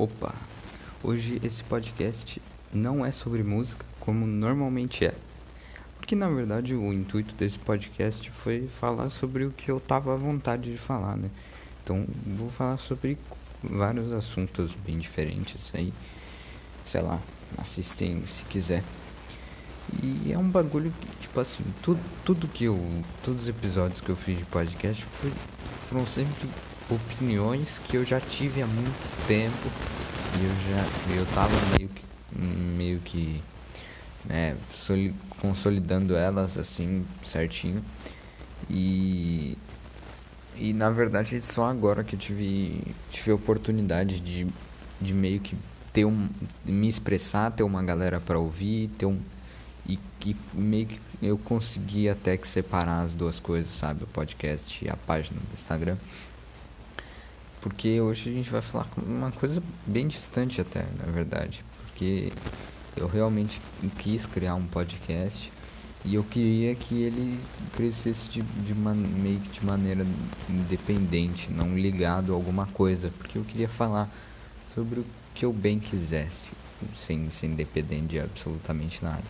Opa! Hoje esse podcast não é sobre música como normalmente é. Porque na verdade o intuito desse podcast foi falar sobre o que eu tava à vontade de falar, né? Então vou falar sobre vários assuntos bem diferentes aí. Sei lá, assistem se quiser. E é um bagulho que, tipo assim, tudo, tudo que eu. Todos os episódios que eu fiz de podcast foi, foram sempre opiniões que eu já tive há muito tempo e eu já eu tava meio que meio que né, consolidando elas assim certinho. E e na verdade só agora que eu tive tive a oportunidade de, de meio que ter um me expressar ter uma galera para ouvir ter um e, e meio que eu consegui até que separar as duas coisas sabe? O podcast e a página do Instagram porque hoje a gente vai falar uma coisa bem distante até, na verdade. Porque eu realmente quis criar um podcast e eu queria que ele crescesse de, de man, meio que de maneira independente, não ligado a alguma coisa. Porque eu queria falar sobre o que eu bem quisesse, sem, sem depender de absolutamente nada.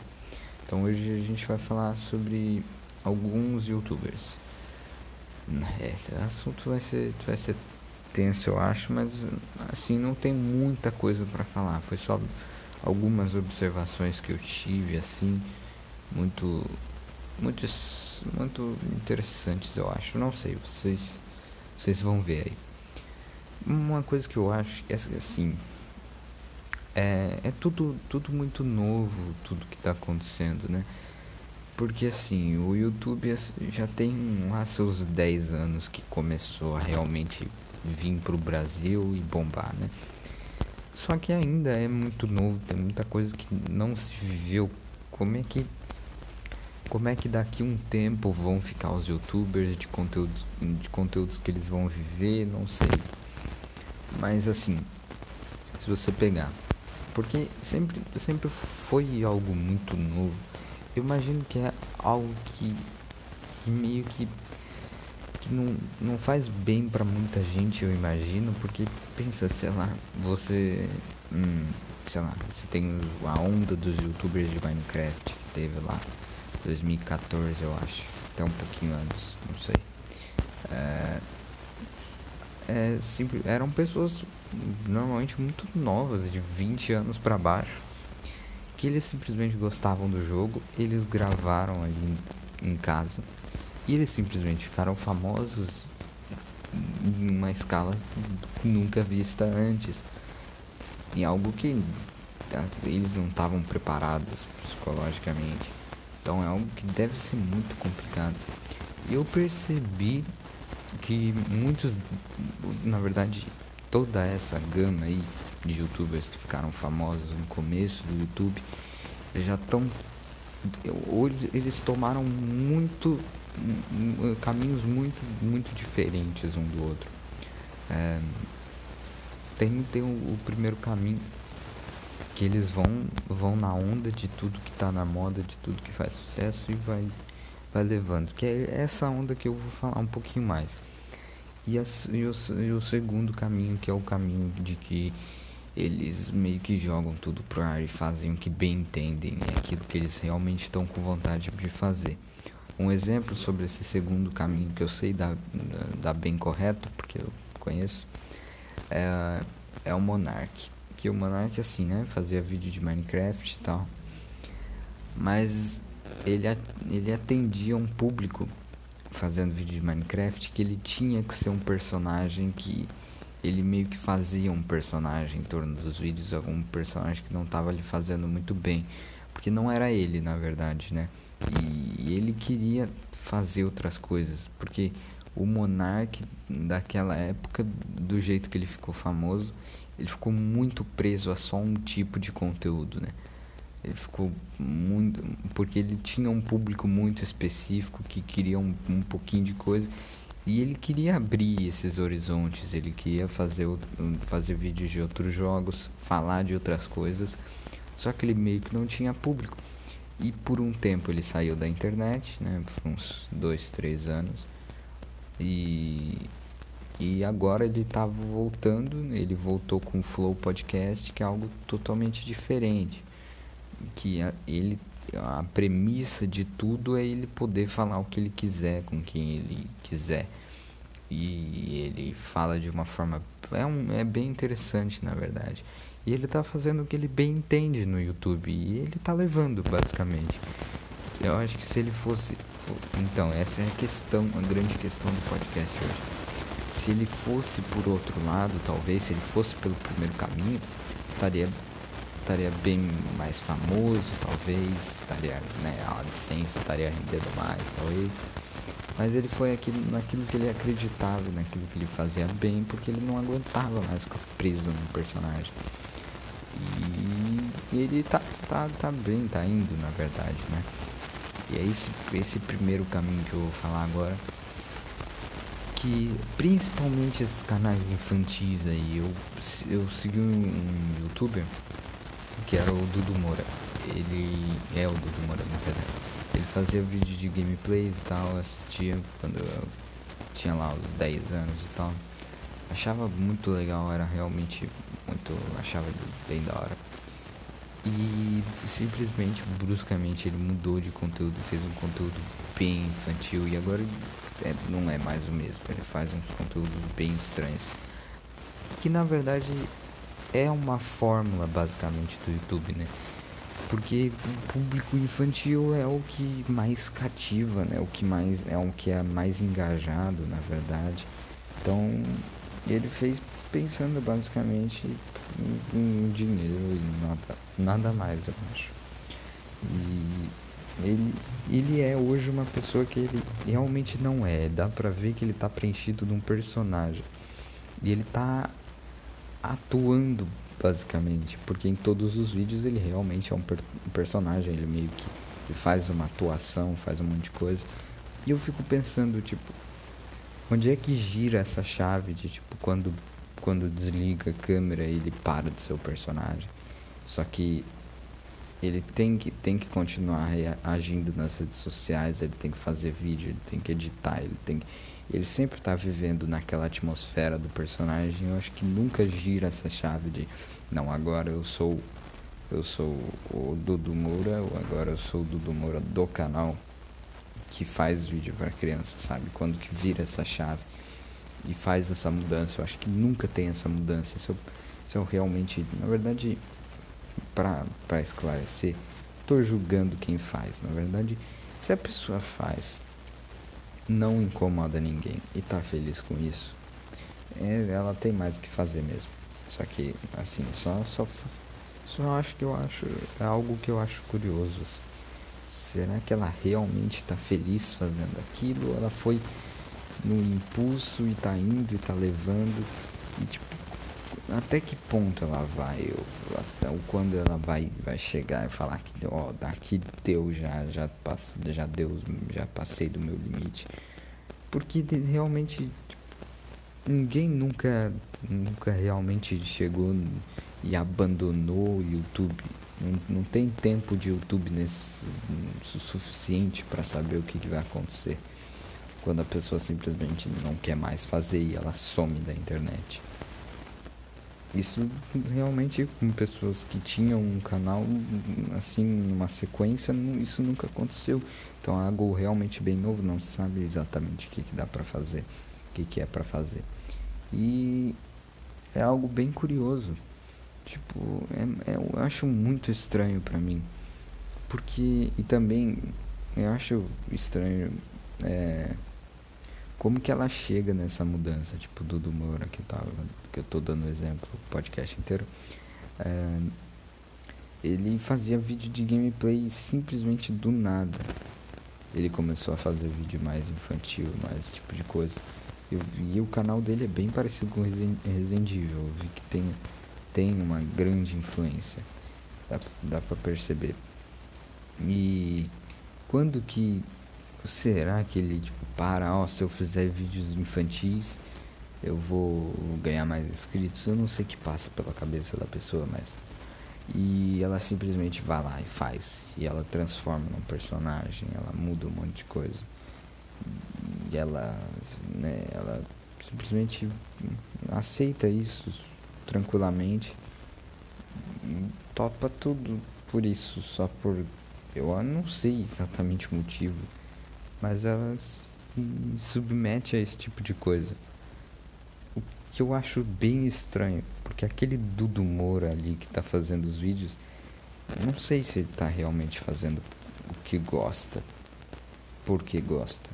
Então hoje a gente vai falar sobre alguns youtubers. É, esse assunto vai ser, vai ser tenso, eu acho, mas assim não tem muita coisa para falar. Foi só algumas observações que eu tive assim, muito muitos muito interessantes, eu acho. Não sei, vocês vocês vão ver aí. Uma coisa que eu acho é assim, é, é tudo tudo muito novo, tudo que está acontecendo, né? Porque assim, o YouTube já tem lá seus 10 anos que começou a realmente vir pro Brasil e bombar, né? Só que ainda é muito novo, tem muita coisa que não se viveu. Como é que como é que daqui um tempo vão ficar os youtubers de conteúdos de conteúdos que eles vão viver, não sei. Mas assim, se você pegar, porque sempre sempre foi algo muito novo. Eu imagino que é algo que, que meio que que não, não faz bem para muita gente, eu imagino, porque pensa, sei lá, você. Hum, sei lá, você tem a onda dos youtubers de Minecraft que teve lá 2014 eu acho. Até um pouquinho antes, não sei. É, é, simples, eram pessoas normalmente muito novas, de 20 anos para baixo, que eles simplesmente gostavam do jogo, eles gravaram ali em, em casa e eles simplesmente ficaram famosos em uma escala nunca vista antes. Em algo que eles não estavam preparados psicologicamente. Então é algo que deve ser muito complicado. Eu percebi que muitos, na verdade, toda essa gama aí de youtubers que ficaram famosos no começo do YouTube, já estão eles tomaram muito caminhos muito, muito diferentes um do outro. É, tem tem o, o, primeiro caminho que eles vão vão na onda de tudo que está na moda, de tudo que faz sucesso e vai vai levando. Que é essa onda que eu vou falar um pouquinho mais. E, e, o, e o segundo caminho, que é o caminho de que eles meio que jogam tudo pro ar e fazem o que bem entendem, é aquilo que eles realmente estão com vontade de fazer. Um exemplo sobre esse segundo caminho que eu sei dar, dar bem correto, porque eu conheço, é, é o Monarch. Que o Monarch, assim, né, fazia vídeo de Minecraft e tal. Mas ele, ele atendia um público fazendo vídeo de Minecraft que ele tinha que ser um personagem que ele meio que fazia um personagem em torno dos vídeos, algum personagem que não estava lhe fazendo muito bem, porque não era ele, na verdade, né? E ele queria fazer outras coisas, porque o monarca daquela época, do jeito que ele ficou famoso, ele ficou muito preso a só um tipo de conteúdo, né? Ele ficou muito. Porque ele tinha um público muito específico que queria um, um pouquinho de coisa. E ele queria abrir esses horizontes, ele queria fazer, fazer vídeos de outros jogos, falar de outras coisas. Só que ele meio que não tinha público. E por um tempo ele saiu da internet, né? Por uns dois, três anos. E, E agora ele tá voltando, ele voltou com o Flow Podcast, que é algo totalmente diferente. Que a, ele a premissa de tudo é ele poder falar o que ele quiser com quem ele quiser. E ele fala de uma forma é, um, é bem interessante, na verdade. E ele tá fazendo o que ele bem entende no YouTube e ele tá levando basicamente. Eu acho que se ele fosse então, essa é a questão, a grande questão do podcast hoje se ele fosse por outro lado, talvez, se ele fosse pelo primeiro caminho, estaria estaria bem mais famoso, talvez, estaria, né, a licença estaria rendendo mais, talvez. Mas ele foi aquilo, naquilo que ele acreditava, naquilo que ele fazia bem, porque ele não aguentava mais ficar preso no personagem. E ele tá, tá, tá bem, tá indo, na verdade, né? E é esse, esse primeiro caminho que eu vou falar agora que principalmente esses canais infantis aí, eu, eu segui um, youtuber que era o Dudu Moura. Ele é o Dudu Moura, na verdade. Ele fazia vídeo de gameplays e tal, assistia quando eu tinha lá os 10 anos e tal. Achava muito legal, era realmente muito. achava ele bem da hora. E simplesmente, bruscamente, ele mudou de conteúdo, fez um conteúdo bem infantil e agora é, não é mais o mesmo. Ele faz uns conteúdos bem estranhos. Que na verdade é uma fórmula basicamente do YouTube, né? Porque o público infantil é o que mais cativa, né? O que mais é o que é mais engajado, na verdade. Então, ele fez pensando basicamente em, em dinheiro e nada, nada mais, eu acho. E ele, ele é hoje uma pessoa que ele realmente não é. Dá pra ver que ele tá preenchido de um personagem. E ele tá atuando, basicamente. Porque em todos os vídeos ele realmente é um, per um personagem. Ele meio que faz uma atuação, faz um monte de coisa. E eu fico pensando, tipo, onde é que gira essa chave de, tipo, quando, quando desliga a câmera ele para de ser o personagem. Só que ele tem que, tem que continuar agindo nas redes sociais, ele tem que fazer vídeo, ele tem que editar, ele tem ele sempre está vivendo naquela atmosfera do personagem. Eu acho que nunca gira essa chave de não, agora eu sou eu sou o Dudu Moura, ou agora eu sou o Dudu Moura do canal que faz vídeo para criança, sabe? Quando que vira essa chave e faz essa mudança. Eu acho que nunca tem essa mudança. Se eu, eu realmente, na verdade, para esclarecer, estou julgando quem faz. Na verdade, se a pessoa faz, não incomoda ninguém e tá feliz com isso, é, ela tem mais o que fazer mesmo. Só que, assim, só, só, só acho que eu acho, é algo que eu acho curioso. Assim. Será que ela realmente está feliz fazendo aquilo? Ela foi no impulso e tá indo e tá levando? E tipo, até que ponto ela vai, eu, até quando ela vai, vai chegar e falar que ó, daqui deu já, já, passe, já deu, já passei do meu limite. Porque realmente tipo, ninguém nunca, nunca realmente chegou e abandonou o YouTube. Não, não tem tempo de YouTube nesse, suficiente para saber o que, que vai acontecer quando a pessoa simplesmente não quer mais fazer e ela some da internet. Isso realmente com pessoas que tinham um canal assim, numa sequência, isso nunca aconteceu. Então é algo realmente bem novo, não se sabe exatamente o que, que dá para fazer, o que, que é para fazer. E é algo bem curioso. Tipo, é, é, eu acho muito estranho para mim. Porque, e também, eu acho estranho é, como que ela chega nessa mudança, tipo Dudu Moura que tava, que eu tô dando exemplo o podcast inteiro. É, ele fazia vídeo de gameplay simplesmente do nada. Ele começou a fazer vídeo mais infantil, mais tipo de coisa. Eu vi o canal dele é bem parecido com o Resident Evil. Eu vi que tem, tem uma grande influência. Dá, dá pra perceber. E quando que será que ele tipo, para, ó, se eu fizer vídeos infantis, eu vou ganhar mais inscritos? Eu não sei o que passa pela cabeça da pessoa, mas. E ela simplesmente vai lá e faz. E ela transforma num personagem, ela muda um monte de coisa. E ela, né, ela simplesmente aceita isso tranquilamente topa tudo por isso, só por. Eu não sei exatamente o motivo, mas ela se submete a esse tipo de coisa. O que eu acho bem estranho, porque aquele Dudu Moura ali que tá fazendo os vídeos, não sei se ele tá realmente fazendo o que gosta. Porque gosta.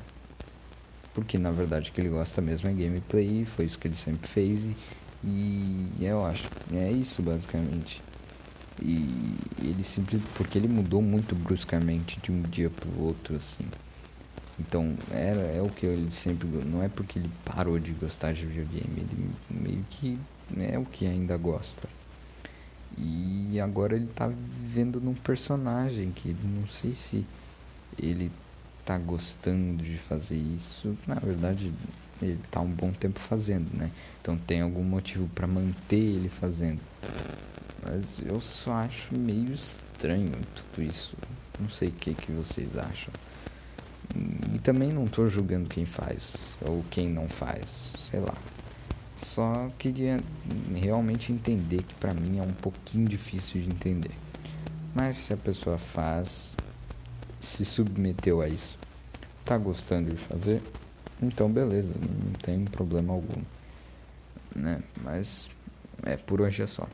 Porque na verdade o que ele gosta mesmo é gameplay, foi isso que ele sempre fez e, e eu acho. É isso basicamente. E ele simplesmente. Porque ele mudou muito bruscamente de um dia pro outro, assim. Então, era, é o que ele sempre. Não é porque ele parou de gostar de videogame, ele meio que é o que ainda gosta. E agora ele tá vivendo num personagem que não sei se ele tá gostando de fazer isso. Na verdade, ele tá um bom tempo fazendo, né? Então tem algum motivo para manter ele fazendo. Mas eu só acho meio estranho tudo isso. Não sei o que, que vocês acham. E também não estou julgando quem faz ou quem não faz, sei lá. Só queria realmente entender que para mim é um pouquinho difícil de entender. Mas se a pessoa faz, se submeteu a isso, tá gostando de fazer, então beleza, não tem problema algum. Né? Mas é por hoje é só.